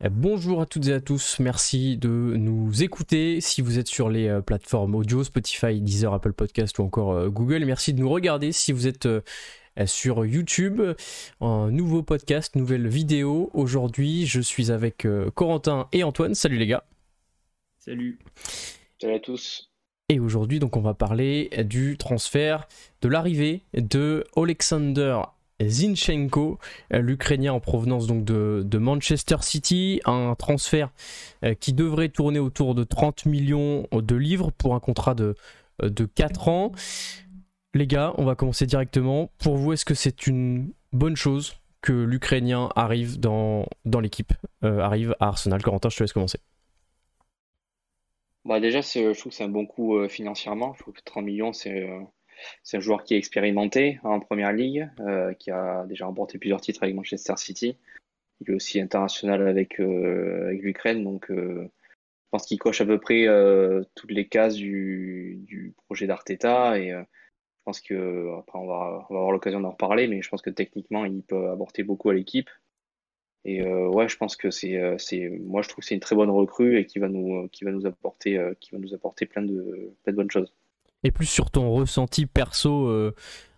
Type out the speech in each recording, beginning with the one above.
Bonjour à toutes et à tous, merci de nous écouter. Si vous êtes sur les euh, plateformes audio, Spotify, Deezer, Apple Podcast ou encore euh, Google, merci de nous regarder. Si vous êtes euh, sur YouTube, un nouveau podcast, nouvelle vidéo. Aujourd'hui, je suis avec Corentin et Antoine. Salut les gars. Salut. Salut à tous. Et aujourd'hui, donc, on va parler du transfert, de l'arrivée de Alexander Zinchenko, euh, l'Ukrainien en provenance donc de, Manchester City, un transfert euh, qui devrait tourner autour de 30 millions de livres pour un contrat de, euh, de 4 ans. Les gars, on va commencer directement. Pour vous, est-ce que c'est une bonne chose que l'Ukrainien arrive dans, dans l'équipe, arrive à Arsenal? Corentin, je te laisse commencer. Bah déjà, je trouve que c'est un bon coup financièrement. Je trouve que 30 millions, c'est c'est un joueur qui est expérimenté en première ligue, euh, qui a déjà remporté plusieurs titres avec Manchester City. Il est aussi international avec, euh, l'Ukraine, donc euh, je pense qu'il coche à peu près toutes les cases du, projet d'Arteta et je pense que après on va, avoir l'occasion d'en reparler, mais je pense que techniquement il peut apporter beaucoup à l'équipe. Et ouais, je pense que c'est, moi je trouve que c'est une très bonne recrue et qui va nous, qui va nous apporter, qui va nous apporter plein de, plein de bonnes choses et plus sur ton ressenti perso euh,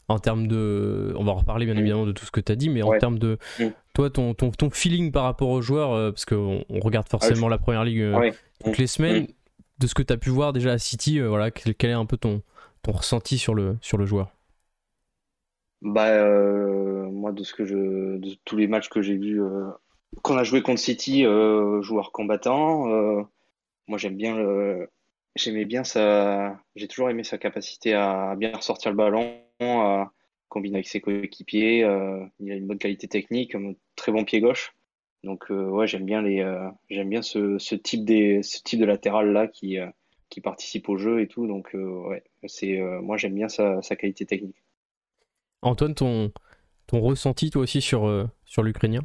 en termes de. On va reparler bien mm. évidemment de tout ce que tu as dit, mais en termes de. Mm. Toi, ton, ton, ton, feeling par rapport aux joueurs, euh, parce qu'on on regarde ah, forcément la première ligue euh, toutes les semaines, mm. de ce que tu as pu voir déjà à City, voilà, quel, est un peu ton, ton ressenti sur le, sur le joueur? Bah, Moi, de, ce que je, de tous les matchs que j'ai vus, qu'on a joué contre City, joueur combattant, moi j'aime bien le J'aimais bien ça. J'ai toujours aimé sa capacité à bien ressortir le ballon, à combiner avec ses coéquipiers. Euh, il a une bonne qualité technique, un très bon pied gauche. Donc euh, ouais, j'aime bien les, euh, j'aime bien ce, ce, type des, ce type de latéral là qui qui participe au jeu et tout. Donc ouais, c'est moi j'aime bien sa, sa, qualité technique. Antoine, ton ton ressenti toi aussi sur sur l'ukrainien?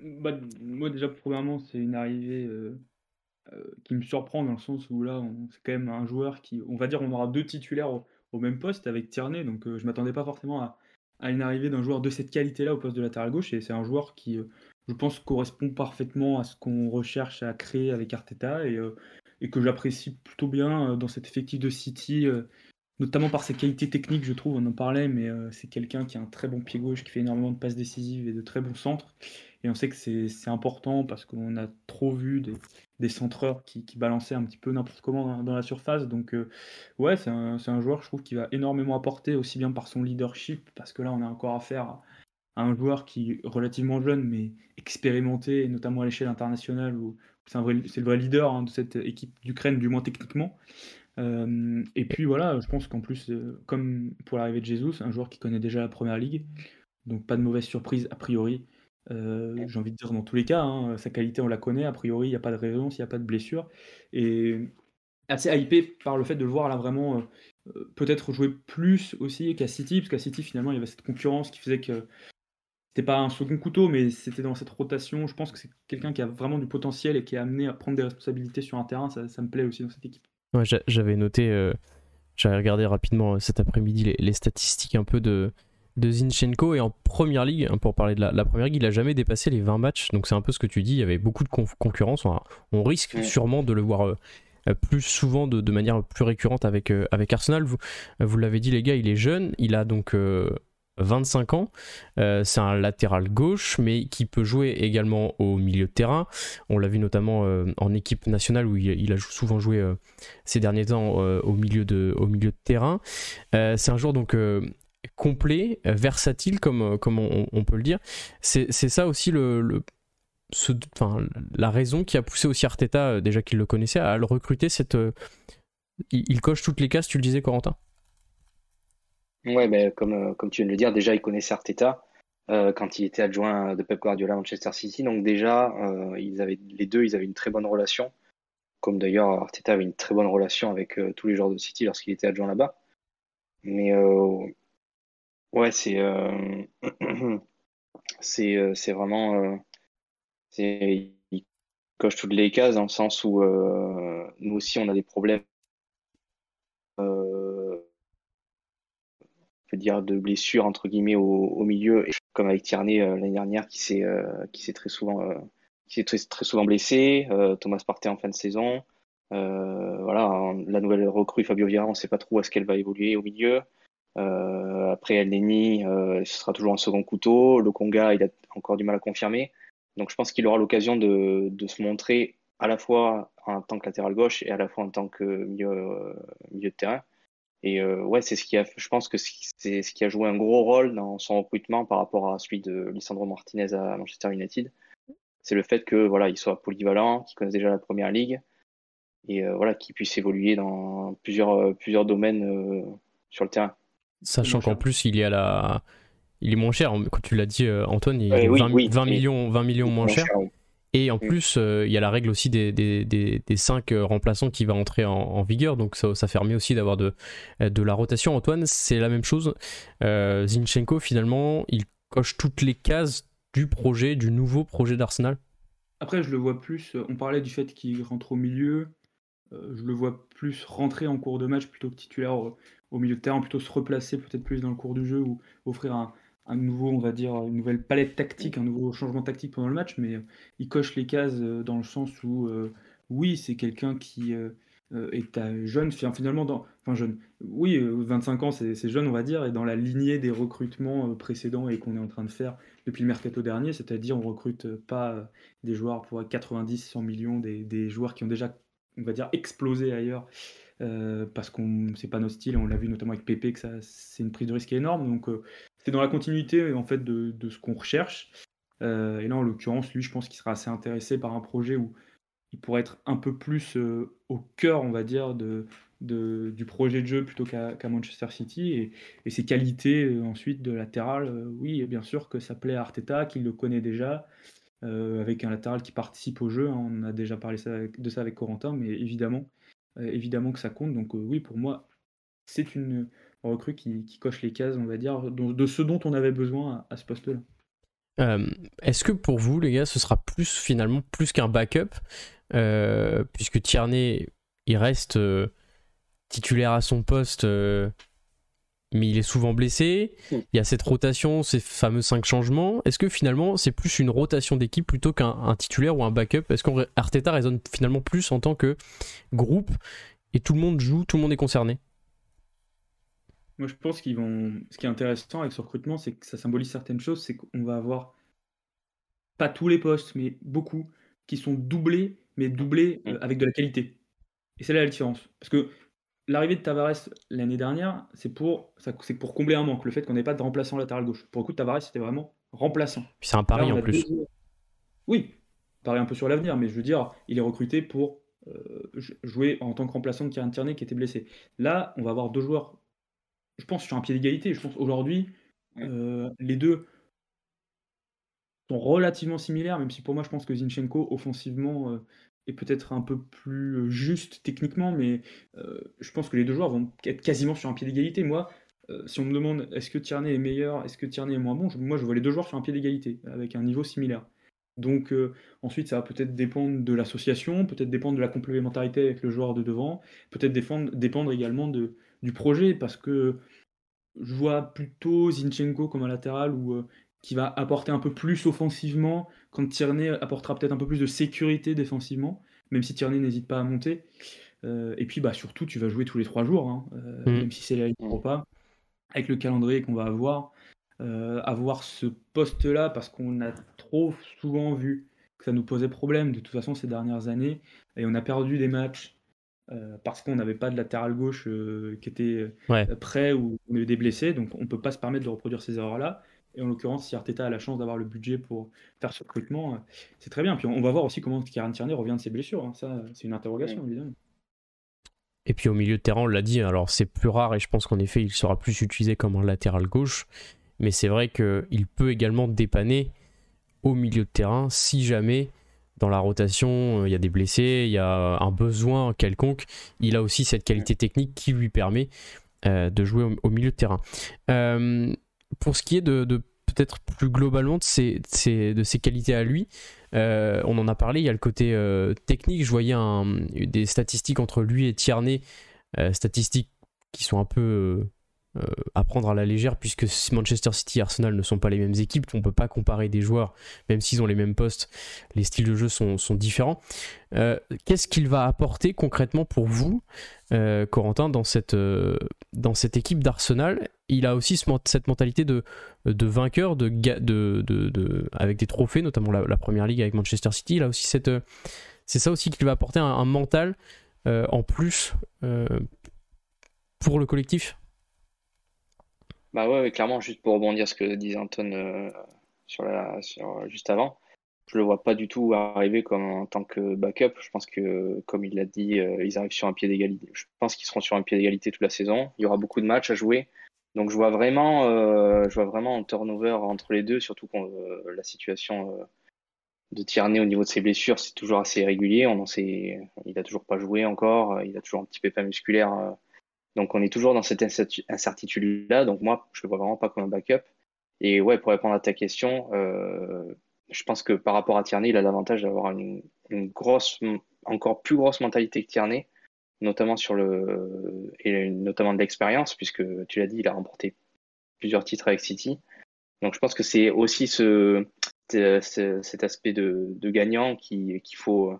Bah, Moi déjà premièrement c'est une arrivée euh, qui me surprend dans le sens où là, c'est quand même un joueur qui, on va dire, on aura deux titulaires au, même poste avec Tierney, donc euh, je m'attendais pas forcément à, une arrivée d'un joueur de cette qualité-là au poste de latéral gauche, et c'est un joueur qui, euh, je pense, correspond parfaitement à ce qu'on recherche à créer avec Arteta, et, et que j'apprécie plutôt bien dans cet effectif de City, notamment par ses qualités techniques, je trouve, on en parlait, mais c'est quelqu'un qui a un très bon pied gauche, qui fait énormément de passes décisives et de très bons centres, et on sait que c'est important parce qu'on a trop vu des, centreurs qui, balançaient un petit peu n'importe comment dans, la surface. Donc, euh, ouais, c'est un, joueur, je trouve, qui va énormément apporter, aussi bien par son leadership, parce que là, on a encore affaire à, un joueur qui est relativement jeune, mais expérimenté, notamment à l'échelle internationale, où c'est le vrai leader hein, de cette équipe d'Ukraine, du moins techniquement. Euh, et puis voilà, je pense qu'en plus, euh, comme pour l'arrivée de Jesus, un joueur qui connaît déjà la première ligue, donc pas de mauvaise surprise a priori. Euh, j'ai envie de dire dans tous les cas, hein, sa qualité on la connaît, a priori il n'y a pas de raison s'il n'y a pas de blessure. Et assez hypé par le fait de le voir là vraiment euh, peut-être jouer plus aussi qu'à City, parce qu'à City finalement il y avait cette concurrence qui faisait que c'était pas un second couteau, mais c'était dans cette rotation. Je pense que c'est quelqu'un qui a vraiment du potentiel et qui est amené à prendre des responsabilités sur un terrain. Ça, me plaît aussi dans cette équipe. Ouais, j'avais noté, euh, j'avais regardé rapidement cet après-midi les, statistiques un peu de, de Zinchenko et en première ligue, hein, pour parler de la, première ligue, il a jamais dépassé les 20 matchs. Donc c'est un peu ce que tu dis, il y avait beaucoup de concurrence. On, risque sûrement de le voir euh, euh, plus souvent, de, manière plus récurrente avec, euh, avec Arsenal. Vous, vous l'avez dit les gars, il est jeune, il a donc 25 ans. c'est un latéral gauche, mais qui peut jouer également au milieu de terrain. On l'a vu notamment en équipe nationale où il, a souvent joué ces derniers temps au, milieu de, au milieu de terrain. c'est un joueur donc complet, euh, versatile, comme, euh, comme on, peut le dire. C'est ça aussi le, la raison qui a poussé aussi Arteta, euh, déjà qu'il le connaissait, à le recruter. Cette, il, coche toutes les cases, tu le disais, Corentin? Ouais, ben, comme, comme tu viens de le dire, déjà, il connaissait Arteta. quand il était adjoint de Pep Guardiola à Manchester City. Donc déjà, ils avaient, les deux, ils avaient une très bonne relation. Comme d'ailleurs, Arteta avait une très bonne relation avec tous les joueurs de City lorsqu'il était adjoint là-bas. Mais Ouais, c'est euh, c'est euh, c'est vraiment euh, c'est il coche toutes les cases dans le sens où nous aussi on a des problèmes euh, dire de blessures entre guillemets au, au milieu comme avec Tierney l'année dernière qui s'est qui s'est très souvent qui est très, souvent blessé, Thomas Partey en fin de saison. voilà, la nouvelle recrue Fabio Vieira, on ne sait pas trop où est-ce qu'elle va évoluer au milieu. Après El Neni, ce sera toujours un second couteau. Le Conga, il a encore du mal à confirmer. Donc je pense qu'il aura l'occasion de, se montrer à la fois en tant que latéral gauche et à la fois en tant que milieu, milieu de terrain. Et euh, ouais, c'est ce qui a, je pense que c'est ce qui a joué un gros rôle dans son recrutement par rapport à celui de Lisandro Martinez à Manchester United. C'est le fait que voilà, il soit polyvalent, qu'il connaisse déjà la première ligue et euh, voilà, qu'il puisse évoluer dans plusieurs, euh, plusieurs domaines sur le terrain. Sachant qu'en plus, il est à la, il est moins cher. Quand tu l'as dit, Antoine, il est 20, millions, 20 millions moins cher. Et en mm. plus, euh, il y a la règle aussi des, des, des, des 5 euh, remplaçants qui va entrer en, vigueur, donc ça, ça permet aussi d'avoir de, de la rotation. Antoine, c'est la même chose. Euh, Zinchenko, finalement, il coche toutes les cases du projet, du nouveau projet d'Arsenal. Après, je le vois plus, on parlait du fait qu'il rentre au milieu, je le vois plus rentrer en cours de match plutôt que titulaire au, milieu de terrain, plutôt se replacer peut-être plus dans le cours du jeu ou offrir un, nouveau, on va dire, une nouvelle palette tactique, un nouveau changement tactique pendant le match, mais euh, il coche les cases euh, dans le sens où, euh, oui, c'est quelqu'un qui est jeune, finalement, enfin jeune, oui, 25 ans, c'est jeune, on va dire, et dans la lignée des recrutements précédents et qu'on est en train de faire depuis le mercato dernier, c'est-à-dire on recrute pas des joueurs pour 90, 100 millions, des, des joueurs qui ont déjà, on va dire, explosé ailleurs. Parce qu'on c'est pas notre style, on l'a vu notamment avec Pépé que ça c'est une prise de risque énorme. Donc c'est dans la continuité en fait de, ce qu'on recherche. Euh, et là, en l'occurrence, lui, je pense qu'il sera assez intéressé par un projet où il pourrait être un peu plus euh, au cœur, on va dire, de, du projet de jeu plutôt qu'à Manchester City. Et, ses qualités euh, ensuite de latéral, oui, bien sûr que ça plaît à Arteta, qu'il le connaît déjà, avec un latéral qui participe au jeu. Hein. on a déjà parlé de ça avec Corentin, mais évidemment, évidemment que ça compte. Donc oui, pour moi, c'est une, recrue qui, coche les cases, on va dire, de, ce dont on avait besoin à, ce poste-là. Euh, est-ce que pour vous, les gars, ce sera plus finalement plus qu'un backup, euh, puisque Tierney, il reste euh, titulaire à son poste, mais il est souvent blessé. Hmm. Il y a cette rotation, ces fameux cinq changements. Est-ce que finalement, c'est plus une rotation d'équipe plutôt qu'un titulaire ou un backup? Est-ce qu'Arteta résonne finalement plus en tant que groupe et tout le monde joue, tout le monde est concerné? Moi, je pense qu'ils vont. Ce qui est intéressant avec ce recrutement, c'est que ça symbolise certaines choses. C'est qu'on va avoir pas tous les postes, mais beaucoup qui sont doublés, mais doublés euh, avec de la qualité. Et c'est là la différence. Parce que l'arrivée de Tavares l'année dernière, c'est pour, c'est pour combler un manque, le fait qu'on n'ait pas de remplaçant latéral gauche. Pour le coup, Tavares, c'était vraiment remplaçant. Puis c'est un pari en plus. Oui, pari un peu sur l'avenir, mais je veux dire, il est recruté pour euh, jouer en tant que remplaçant de Kieran Tierney qui était blessé. Là, on va avoir deux joueurs je pense, sur un pied d'égalité. Je pense aujourd'hui, euh, les deux sont relativement similaires, même si pour moi, je pense que Zinchenko, offensivement, euh, est peut-être un peu plus euh, juste techniquement, mais je pense que les deux joueurs vont être quasiment sur un pied d'égalité. Moi, si on me demande est-ce que Tierney est meilleur, est-ce que Tierney est moins bon, moi, je vois les deux joueurs sur un pied d'égalité, avec un niveau similaire. Donc ensuite, ça va peut-être dépendre de l'association, peut-être dépendre de la complémentarité avec le joueur de devant, peut-être dépendre également du projet parce que je vois plutôt Zinchenko comme un latéral ou euh, qui va apporter un peu plus offensivement, quand Tierney apportera peut-être un peu plus de sécurité défensivement, même si Tierney n'hésite pas à monter. Euh, et puis bah, surtout, tu vas jouer tous les trois jours, hein, euh, mm. même si c'est la Ligue pas, avec le calendrier qu'on va avoir. avoir ce poste-là, parce qu'on a trop souvent vu que ça nous posait problème de toute façon ces dernières années, et on a perdu des matchs euh, parce qu'on n'avait pas de latéral gauche euh, qui était euh, prêt ou on avait des blessés, donc on ne peut pas se permettre de reproduire ces erreurs-là. Et en l'occurrence, si Arteta a la chance d'avoir le budget pour faire ce recrutement, c'est très bien. Puis on va voir aussi comment Kieran Tierney revient de ses blessures. Hein. Ça, c'est une interrogation, évidemment. Et puis au milieu de terrain, on l'a dit, alors c'est plus rare et je pense qu'en effet, il sera plus utilisé comme un latéral gauche. Mais c'est vrai qu'il peut également dépanner au milieu de terrain si jamais dans la rotation, euh, il y a des blessés, il y a un besoin quelconque. Il a aussi cette qualité technique qui lui permet euh, de jouer au, milieu de terrain. Euh, pour ce qui est de, peut-être plus globalement de ses, qualités à lui, on en a parlé, il y a le côté technique. Je voyais des statistiques entre lui et Tierney, statistiques qui sont un peu à prendre à la légère puisque Manchester City et Arsenal ne sont pas les mêmes équipes, on ne peut pas comparer des joueurs, même s'ils ont les mêmes postes, les styles de jeu sont, différents. Qu'est-ce qu'il va apporter concrètement pour vous, Corentin, dans cette, dans cette équipe d'Arsenal? Il a aussi cette mentalité de, de vainqueur, de, de, de, avec des trophées, notamment la, première ligue avec Manchester City. Il aussi c'est ça aussi qu'il va apporter un, mental en plus pour le collectif? Bah ouais, clairement, juste pour rebondir ce que disait Anton euh, sur la, sur, juste avant, je le vois pas du tout arriver comme en tant que backup. Je pense que, comme il l'a dit, euh, ils arrivent sur un pied d'égalité. Je pense qu'ils seront sur un pied d'égalité toute la saison. Il y aura beaucoup de matchs à jouer. Donc je vois vraiment, euh, je vois vraiment un turnover entre les deux, surtout quand la situation de Tierney au niveau de ses blessures, c'est toujours assez régulier. On en sait, il a toujours pas joué encore. Il a toujours un petit pépin musculaire donc on est toujours dans cette incertitude-là. Donc moi, je le vois vraiment pas comme un backup. Et ouais, pour répondre à ta question, euh, je pense que par rapport à Tierney, il a l'avantage d'avoir une, grosse, encore plus grosse mentalité que Tierney, notamment sur le et notamment de l'expérience, puisque tu l'as dit, il a remporté plusieurs titres avec City. Donc je pense que c'est aussi ce, cet aspect de, gagnant qu'il faut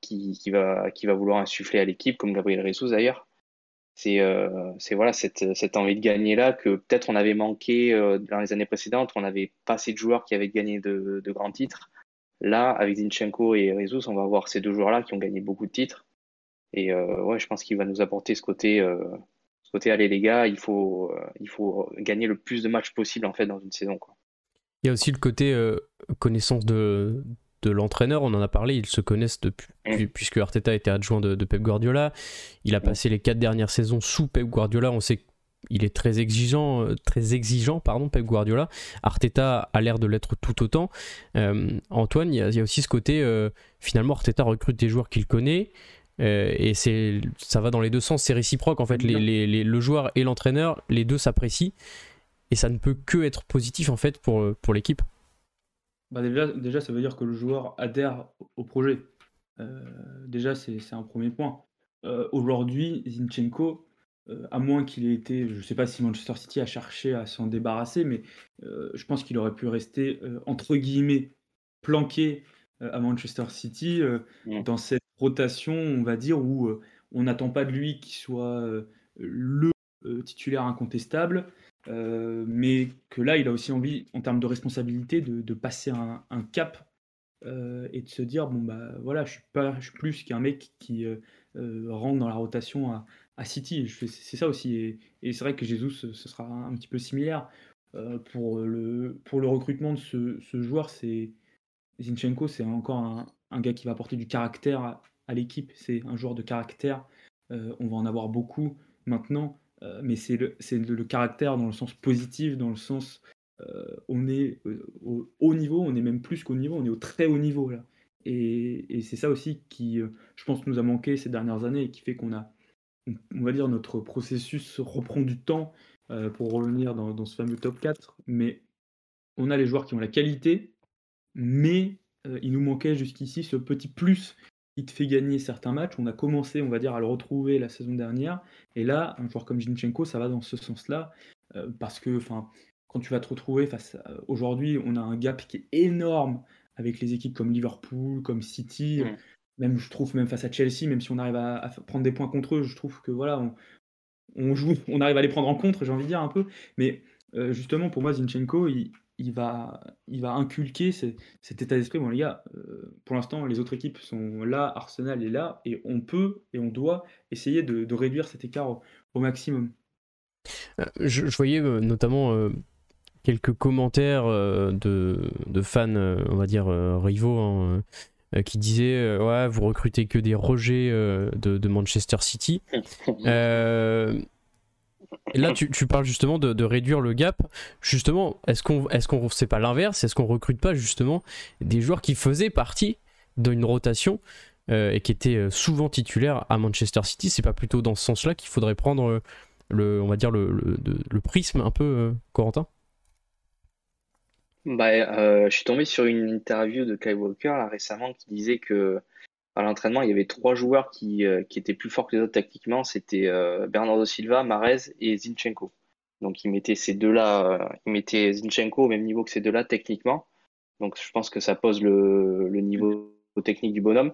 qui, qui, va, qui va vouloir insuffler à l'équipe, comme Gabriel Ressus d'ailleurs c'est euh, c'est voilà cette, cette envie de gagner là que peut-être on avait manqué euh, dans les années précédentes. On n'avait pas assez de joueurs qui avaient gagné de, de grands titres. Là avec Zinchenko et Rezus on va avoir ces deux joueurs là qui ont gagné beaucoup de titres. Et euh, ouais je pense qu'il va nous apporter ce côté ce côté allez les gars il faut il faut gagner le plus de matchs possible en fait dans une saison quoi. Il y a aussi le côté connaissance de, de l'entraîneur, on en a parlé, ils se connaissent depuis, mm. puisque Arteta était adjoint de, Pep Guardiola. Il a mm. passé les quatre dernières saisons sous Pep Guardiola. On sait qu'il est très exigeant, euh, très exigeant, pardon, Pep Guardiola. Arteta a l'air de l'être tout autant. Euh, Antoine, il y, a aussi ce côté, euh, finalement, Arteta recrute des joueurs qu'il connaît. et c'est, ça va dans les deux sens, c'est réciproque en fait. le joueur et l'entraîneur, les deux s'apprécient, et ça ne peut que être positif en fait pour, pour l'équipe. Bah, déjà, déjà, ça veut dire que le joueur adhère au projet. Euh, déjà, c'est un premier point. Euh, aujourd'hui, Zinchenko, euh, à moins qu'il ait été, je ne sais pas si Manchester City a cherché à s'en débarrasser, mais je pense qu'il aurait pu rester entre guillemets planqué à Manchester City mmh. dans cette rotation, on va dire, où on n'attend pas de lui qu'il soit le titulaire incontestable, euh, mais que là, il a aussi envie, en termes de responsabilité, de, passer un, cap euh, et de se dire bon bah voilà, je suis pas, je suis plus qu'un mec qui euh, rentre dans la rotation à, City. C'est ça aussi, et, c'est vrai que Jesus, ce, sera un, petit peu similaire pour le pour le recrutement de ce, joueur. C'est Zinchenko, c'est encore un, gars qui va apporter du caractère à, à l'équipe. C'est un joueur de caractère. on va en avoir beaucoup maintenant. Euh, mais c'est le, le, caractère dans le sens positif, dans le sens euh, on est euh, au haut niveau, on est même plus qu'au niveau, on est au très haut niveau là. Et, c'est ça aussi qui, je pense, nous a manqué ces dernières années et qui fait qu'on a, on, va dire, notre processus reprend du temps pour revenir dans, dans, ce fameux top 4. Mais on a les joueurs qui ont la qualité, mais il nous manquait jusqu'ici ce petit plus qui te fait gagner certains matchs. On a commencé, on va dire, à le retrouver la saison dernière. Et là, un joueur comme Zinchenko, ça va dans ce sens-là. Euh, parce que quand tu vas te retrouver face aujourd'hui, on a un gap qui est énorme avec les équipes comme Liverpool, comme City. Mm. Même, je trouve, même face à Chelsea, même si on arrive à, prendre des points contre eux, je trouve que voilà, on, joue, on arrive à les prendre en contre, j'ai envie de dire un peu. Mais euh, justement, pour moi, Zinchenko, il, il va, il va inculquer cet état d'esprit. Bon, les gars, euh, pour l'instant, les autres équipes sont là, Arsenal est là, et on peut et on doit essayer de, réduire cet écart au, maximum. Euh, je, voyais euh, notamment quelques commentaires de, fans, on va dire, rivaux. Hein, qui disaient ouais vous recrutez que des rejets de, de, Manchester City Là, tu, parles justement de, réduire le gap. Justement, est-ce qu'on, est-ce qu'on, pas l'inverse? Est-ce qu'on recrute pas justement des joueurs qui faisaient partie d'une rotation euh, et qui étaient euh, souvent titulaires à Manchester City? C'est pas plutôt dans ce sens-là qu'il faudrait prendre euh, le, on va dire le, le, prisme un peu, Corentin? Bah, je suis tombé sur une interview de Kai Walker récemment qui disait que à l'entraînement, il y avait trois joueurs qui, euh, qui, étaient plus forts que les autres tactiquement. C'était euh, Bernardo Silva, Marez et Zinchenko. Donc il mettait ces deux-là, il mettait Zinchenko au même niveau que ces deux-là techniquement. Donc je pense que ça pose le, niveau technique du bonhomme.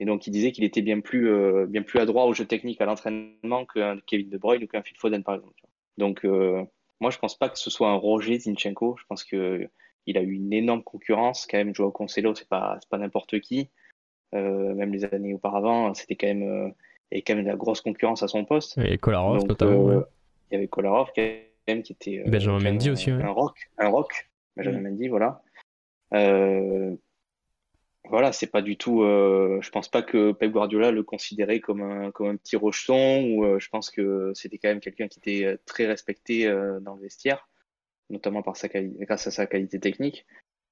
Et donc il disait qu'il était bien plus, bien plus adroit au jeu technique à l'entraînement qu'un Kevin De Bruyne ou qu'un Phil Foden par exemple. Donc moi je pense pas que ce soit un Roger Zinchenko. Je pense que il a eu une énorme concurrence quand même. Joao Cancelo, c'est pas pas n'importe qui. Euh, même les années auparavant, c'était quand même euh, il y avait quand même de la grosse concurrence à son poste. Et Kolarov notamment. Euh, il y avait Kolarov quand même qui était Benjamin Mendy aussi. Un rock, un rock. Benjamin Mendy, voilà. voilà, c'est pas du tout. je pense pas que Pep Guardiola le considérait comme un, comme un petit rocheton, ou je pense que c'était quand même quelqu'un qui était très respecté dans le vestiaire notamment par sa grâce à sa qualité technique.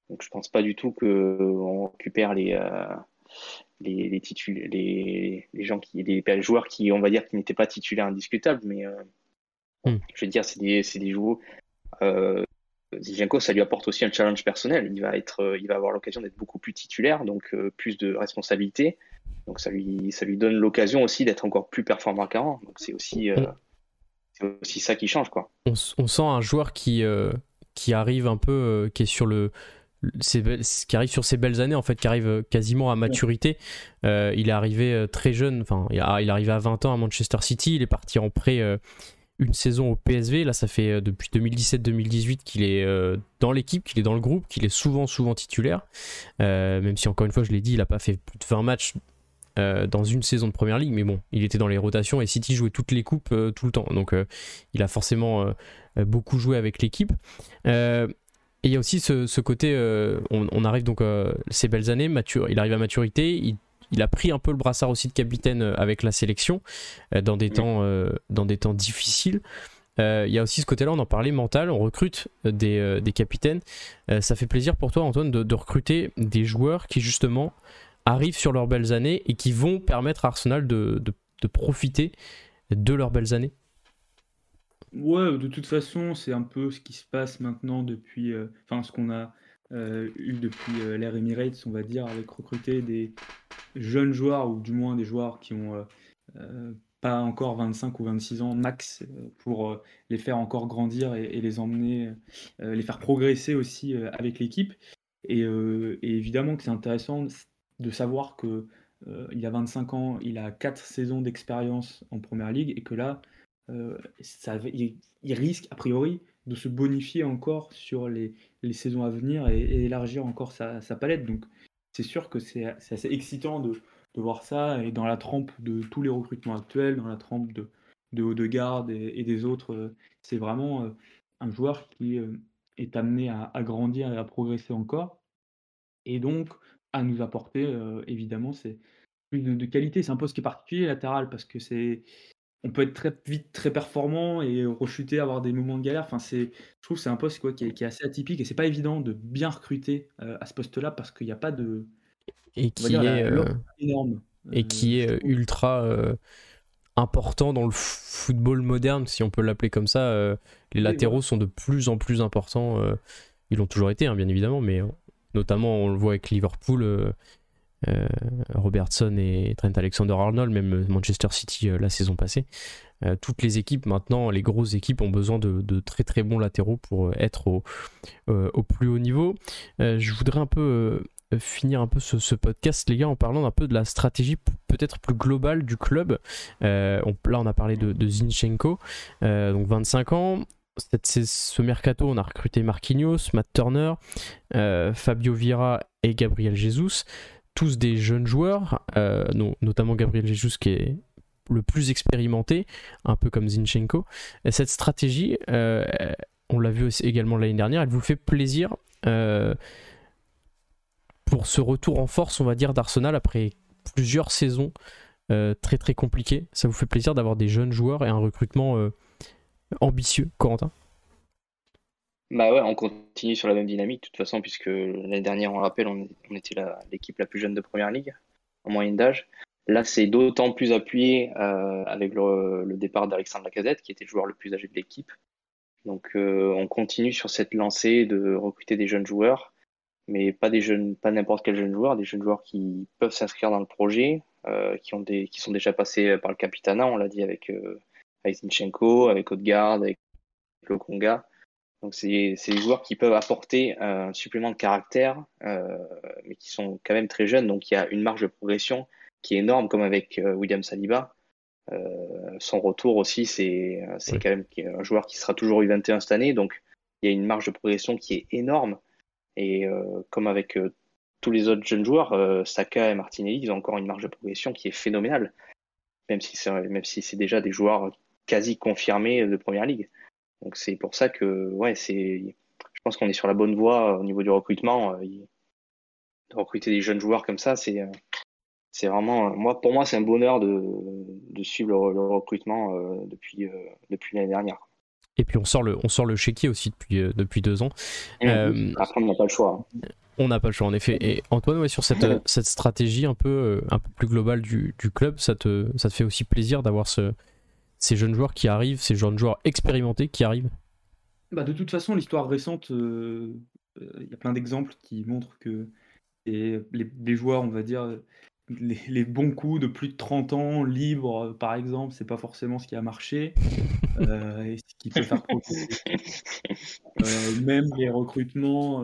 Donc je pense pas du tout qu'on récupère les, euh, les, les, les, les, gens qui, les joueurs qui, on va dire, qui n'étaient pas titulaires indiscutables, mais euh, hmm. je veux dire, c'est des, des joueurs. Euh, Zinchenko, ça lui apporte aussi un challenge personnel. Il va être, euh, il va avoir l'occasion d'être beaucoup plus titulaire, donc euh, plus de responsabilités. Donc ça lui, ça lui donne l'occasion aussi d'être encore plus performant qu'avant. Donc c'est aussi, hmm aussi ça qui change quoi. On, sent un joueur qui, qui arrive un peu, qui est sur le, qui arrive sur ses belles années en fait, qui arrive euh, quasiment à maturité. il est arrivé très jeune, enfin il, est arrivé à 20 ans à Manchester City, il est parti en prêt une saison au PSV. Là, ça fait depuis 2017-2018 qu'il est dans l'équipe, qu'il est dans le groupe, qu'il est souvent, souvent titulaire. même si, encore une fois, je l'ai dit, il n'a pas fait plus de 20 matchs euh, dans une saison de première ligue, mais bon, il était dans les rotations et City jouait toutes les coupes euh, tout le temps, donc euh, il a forcément beaucoup joué avec l'équipe. Et il y a aussi ce, côté, on, arrive donc à ces belles années, mature, il arrive à maturité, il, a pris un peu le brassard aussi de capitaine avec la sélection dans, des temps, dans des temps difficiles. Il y a aussi ce côté-là, on en parlait, mental, on recrute des, capitaines. ça fait plaisir pour toi, Antoine, de recruter des joueurs qui justement arrivent sur leurs belles années et qui vont permettre à Arsenal de, de, profiter de leurs belles années? Ouais, de toute façon, c'est un peu ce qui se passe maintenant depuis, euh, enfin ce qu'on a euh, eu depuis euh, l'ère Emirates, on va dire, avec recruter des jeunes joueurs ou du moins des joueurs qui ont pas encore 25 ou 26 ans max pour les faire encore grandir et, les emmener, les faire progresser aussi avec l'équipe. Et, évidemment que c'est intéressant de savoir que euh, il a 25 ans, il a 4 saisons d'expérience en première ligue et que là, euh, il, risque a priori de se bonifier encore sur les, les saisons à venir et, élargir encore sa, palette. Donc c'est sûr que c'est assez excitant de, de, voir ça et dans la trempe de tous les recrutements actuels, dans la trempe de, de de garde et, des autres, euh, c'est vraiment un joueur qui est amené à, grandir et à progresser encore. Et donc, à nous apporter, évidemment, c'est plus de, qualité. C'est un poste qui est particulier latéral parce que c'est on peut être très vite très performant et rechuter, avoir des moments de galère. Enfin, c'est, je trouve, c'est un poste quoi, qui, est, assez atypique et c'est pas évident de bien recruter à ce poste-là parce qu'il n'y a pas de et qui est énorme et qui est ultra important dans le football moderne, si on peut l'appeler comme ça. les latéraux sont de plus en plus importants. ils l'ont toujours été, hein, bien évidemment, mais Notamment, on le voit avec Liverpool, euh, euh, Robertson et Trent Alexander-Arnold, même Manchester City euh, la saison passée. toutes les équipes maintenant, les grosses équipes ont besoin de, très très bons latéraux pour être au, plus haut niveau. je voudrais un peu finir un peu ce, podcast, les gars, en parlant un peu de la stratégie peut-être plus globale du club. là, on a parlé de, Zinchenko, donc 25 ans c'est ce mercato, on a recruté Marquinhos, Matt Turner, euh, Fabio Vieira et Gabriel Jesus, tous des jeunes joueurs, euh, notamment Gabriel Jesus qui est le plus expérimenté, un peu comme Zinchenko. Et cette stratégie, euh, on l'a vu également l'année dernière, elle vous fait plaisir pour ce retour en force, on va dire, d'Arsenal après plusieurs saisons très très compliquées. Ça vous fait plaisir d'avoir des jeunes joueurs et un recrutement ambitieux, Corentin? Bah ouais, on continue sur la même dynamique de toute façon, puisque l'année dernière, on rappelle, on, était l'équipe la, plus jeune de première ligue en moyenne d'âge. Là, c'est d'autant plus appuyé euh, avec le, départ d'Alexandre Lacazette, qui était le joueur le plus âgé de l'équipe. Donc, euh, on continue sur cette lancée de recruter des jeunes joueurs, mais pas des jeunes, pas n'importe quel jeune joueur, des jeunes joueurs qui peuvent s'inscrire dans le projet, euh, qui ont des, qui sont déjà passés par le Capitana, on l'a dit avec avec Zinchenko, avec Odegaard, avec le Conga. Donc c'est des joueurs qui peuvent apporter un supplément de caractère, euh, mais qui sont quand même très jeunes. Donc il y a une marge de progression qui est énorme, comme avec euh, William Saliba. Euh, son retour aussi, c'est c'est quand même un joueur qui sera toujours U21 cette année. Donc il y a une marge de progression qui est énorme. Et comme avec tous les autres jeunes joueurs, Saka et Martinelli, ils ont encore une marge de progression qui est phénoménale, même si c'est même si c'est déjà des joueurs quasi confirmés de première ligue. Donc c'est pour ça que ouais, c'est je pense qu'on est sur la bonne voie au niveau du recrutement. Euh, de recruter des jeunes joueurs comme ça, c'est euh, c'est vraiment moi pour moi c'est un bonheur de, de suivre le, recrutement euh, depuis depuis l'année dernière. Et puis on sort le on sort le chéquier aussi depuis depuis deux ans. Mmh. Après on n'a pas le choix. Hein. On n'a pas le choix en effet. Et Antoine, ouais, sur cette, cette stratégie un peu, un peu plus globale du, du club, ça te, ça te fait aussi plaisir d'avoir ce, ces jeunes joueurs qui arrivent, ces jeunes joueurs expérimentés qui arrivent bah De toute façon, l'histoire récente, il euh, euh, y a plein d'exemples qui montrent que les, les, joueurs, on va dire, les, bons coups de plus de 30 ans, libres, par exemple, c'est pas forcément ce qui a marché euh, et ce qui peut faire même les recrutements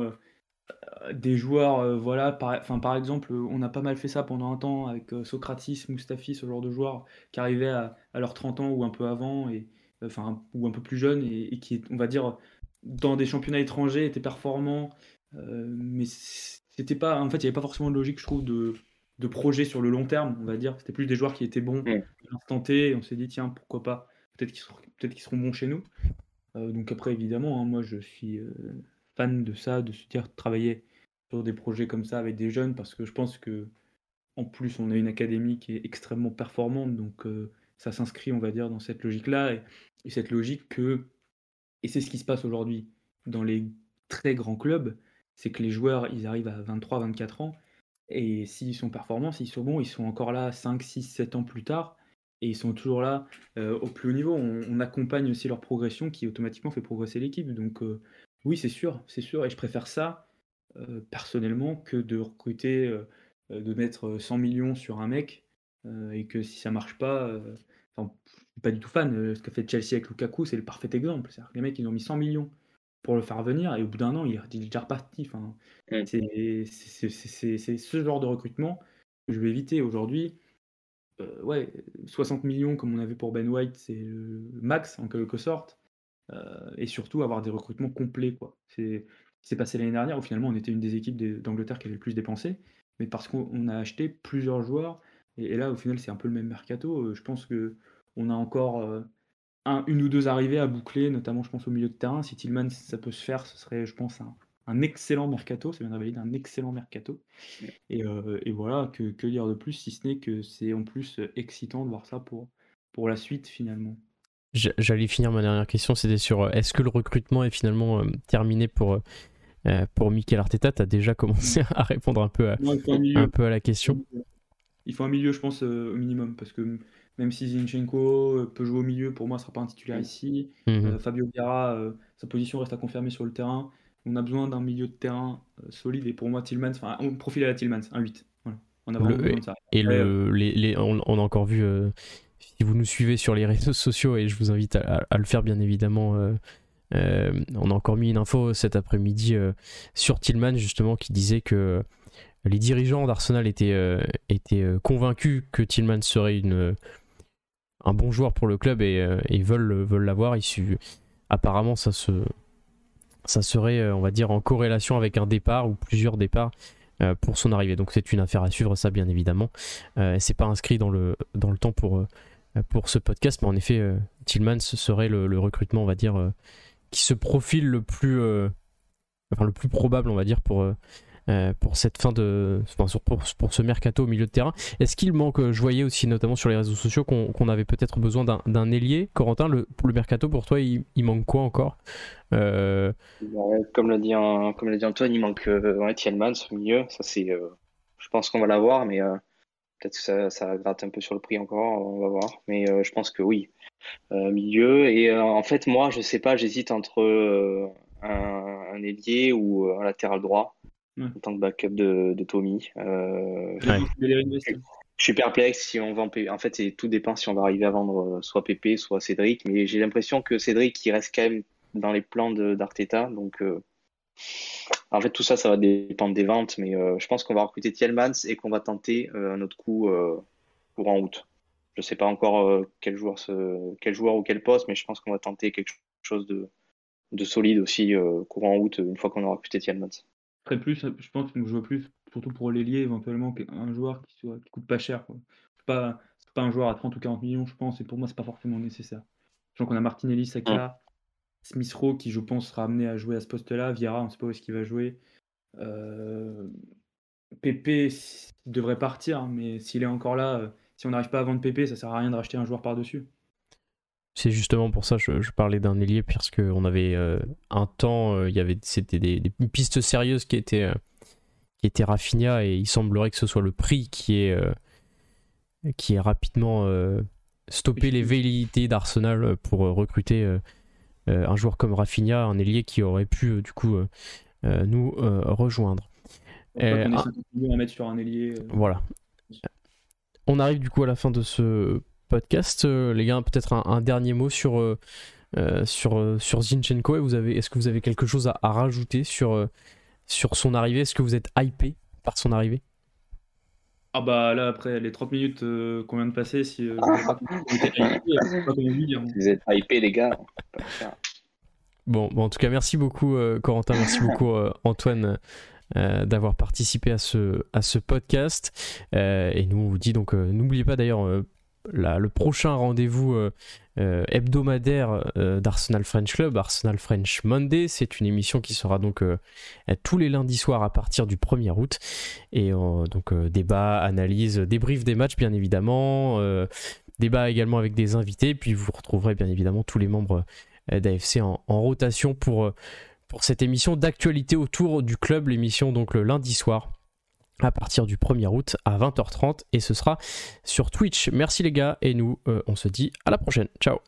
des joueurs, euh, voilà, par, enfin, par exemple, on a pas mal fait ça pendant un temps avec euh, Socratis, Mustafi, ce genre de joueurs qui arrivaient à, leurs 30 ans ou un peu avant, et, enfin, ou un peu plus jeunes, et, qui, on va dire, dans des championnats étrangers, étaient performants, euh, mais c'était pas, en fait, il n'y avait pas forcément de logique, je trouve, de, de projet sur le long terme, on va dire. C'était plus des joueurs qui étaient bons à l'instant T, et on s'est dit, tiens, pourquoi pas, peut-être qu'ils seront, peut seront bons chez nous. donc après, évidemment, hein, moi, je suis fan de ça, de se dire travailler sur des projets comme ça avec des jeunes parce que je pense que en plus on a une académie qui est extrêmement performante donc euh, ça s'inscrit on va dire dans cette logique là et, cette logique que et c'est ce qui se passe aujourd'hui dans les très grands clubs c'est que les joueurs ils arrivent à 23 24 ans et s'ils sont performants s'ils sont bons ils sont encore là 5 6 7 ans plus tard et ils sont toujours là euh, au plus haut niveau. On, accompagne aussi leur progression qui automatiquement fait progresser l'équipe. Donc euh, oui, c'est sûr, c'est sûr, et je préfère ça euh, personnellement que de recruter, euh, euh, de mettre 100 millions sur un mec et que si ça marche pas, enfin, suis pas du tout fan. Ce qu'a fait Chelsea avec Lukaku, c'est le parfait exemple. Les mecs, ils ont mis 100 millions pour le faire venir et au bout d'un an, il, est déjà reparti. Enfin, mmh. c'est ce genre de recrutement que je vais éviter aujourd'hui. ouais, 60 millions comme on avait pour Ben White, c'est le max en quelque sorte. Euh, et surtout avoir des recrutements complets. Quoi. C'est, c'est passé l'année dernière où finalement on était une des équipes d'Angleterre qui avait le plus dépensé, mais parce qu'on a acheté plusieurs joueurs. Et, là, au final, c'est un peu le même mercato. Euh, je pense que on a encore euh, un, une ou deux arrivées à boucler, notamment, je pense, au milieu de terrain. Si Tillman, ça peut se faire, ce serait, je pense, un, excellent mercato. Ça viendrait valider un excellent mercato. Et, et voilà, que, que, dire de plus, si ce n'est que c'est en plus excitant de voir ça pour, pour la suite, finalement. J'allais finir ma dernière question, c'était sur euh, est-ce que le recrutement est finalement euh, terminé pour, euh, pour Mikel Arteta? Tu as déjà commencé à répondre un peu à, un, peu à la question. Il faut un milieu, je pense, au minimum, parce que même si Zinchenko peut jouer au milieu, pour moi, ce ne sera pas un titulaire ici. Mhm. Fabio Vieira, sa position reste à confirmer sur le terrain. On a besoin d'un milieu de terrain solide, et pour moi, Tillmans, enfin, on profile à la Tillmans, un 8. Voilà. On a de ça. Et le, les, on, a encore vu si vous nous suivez sur les réseaux sociaux, et je vous invite à, le faire bien évidemment, euh, euh, on a encore mis une info cet après-midi euh, sur Tillman justement qui disait que les dirigeants d'Arsenal étaient, étaient convaincus que Tillman serait un bon joueur pour le club et, veulent, veulent l'avoir. Apparemment, ça, se, ça serait, on va dire, en corrélation avec un départ ou plusieurs départs pour son arrivée. Donc c'est une affaire à suivre, ça bien évidemment. c'est pas inscrit dans le, dans le temps pour, pour ce podcast, mais en effet, euh, Tillman ce serait le, recrutement, on va dire, euh, qui se profile le plus, enfin, le plus probable, on va dire, pour, pour cette fin de, enfin, pour, pour, ce mercato au milieu de terrain. Est-ce qu'il manque, je voyais aussi notamment sur les réseaux sociaux qu'on avait peut-être besoin d'un ailier. Corentin, le, le mercato pour toi, il, manque quoi encore? Comme l'a dit, dit Antoine, il manque ouais, Tillman au milieu. Ça c'est, je pense qu'on va l'avoir, mais Peut-être que ça, ça, gratte un peu sur le prix encore, on va voir. Mais euh, je pense que oui. Euh, milieu. Et euh, en fait, moi, je sais pas, j'hésite entre un, un, ailier ou un latéral droit en tant que backup de, de Tommy. Je suis perplexe si on vend. En fait, tout dépend si on va arriver à vendre soit Pépé, soit Cédric. Mais j'ai l'impression que Cédric, il reste quand même dans les plans d'Arteta. Donc, en fait, tout ça, ça va dépendre des ventes, mais je pense qu'on va recruter Tielmans et qu'on va tenter un autre coup courant août. Je ne sais pas encore quel, joueur quel joueur ou quel poste, mais je pense qu'on va tenter quelque chose de, de solide aussi courant août une fois qu'on aura recruté Tielmans. Très plus, je pense que je vois plus, surtout pour l'ailier, éventuellement, un joueur qui, soit, qui coûte pas cher. Quoi. Pas, pas un joueur à 30 ou 40 millions, je pense, et pour moi, c'est pas forcément nécessaire. Sachant qu'on a Martinelli, Saka, Smith Rowe, qui je pense sera amené à jouer à ce poste-là, Viera, on sait pas où est-ce qu'il va jouer. Euh... Pépé devrait partir, hein, mais s'il est encore là, euh, si on n'arrive pas à vendre Pépé, ça sert à rien de racheter un joueur par-dessus. C'est justement pour ça que je, parlais d'un ailier, parce qu'on avait euh, un temps, euh, il y avait c'était des, pistes sérieuses qui étaient, euh, qui étaient Rafinha, et il semblerait que ce soit le prix qui est, qui est rapidement stoppé les velléités d'Arsenal pour recruter un joueur comme Rafinha, un ailier qui aurait pu du coup nous rejoindre. On mettre sur un ailier. Voilà. On arrive du coup à la fin de ce podcast. Euh, les gars, peut-être un, dernier mot sur, euh, euh, sur, sur Zinchenko. Vous avez, est-ce que vous avez quelque chose à, rajouter sur, sur son arrivée? Est-ce que vous êtes hypé par son arrivée? Ah bah là après les 30 minutes qu'on vient de passer, si vous êtes hypé les gars. Bon, bon, en tout cas merci beaucoup Corentin, merci beaucoup Antoine d'avoir participé à ce, à ce podcast. et nous on vous dit donc n'oubliez pas d'ailleurs le prochain rendez-vous euh, euh, hebdomadaire euh, d'Arsenal French Club, Arsenal French Monday. C'est une émission qui sera donc tous les lundis soirs à partir du 1er août. Et donc débat, analyse, débrief des matchs bien évidemment, débat également avec des invités. Puis vous retrouverez bien évidemment tous les membres d'AFC en, en, rotation pour, pour cette émission d'actualité autour du club, l'émission donc le lundi soir à partir du 1er août à 20h30 et ce sera sur Twitch. Merci les gars et nous euh, on se dit à la prochaine. Ciao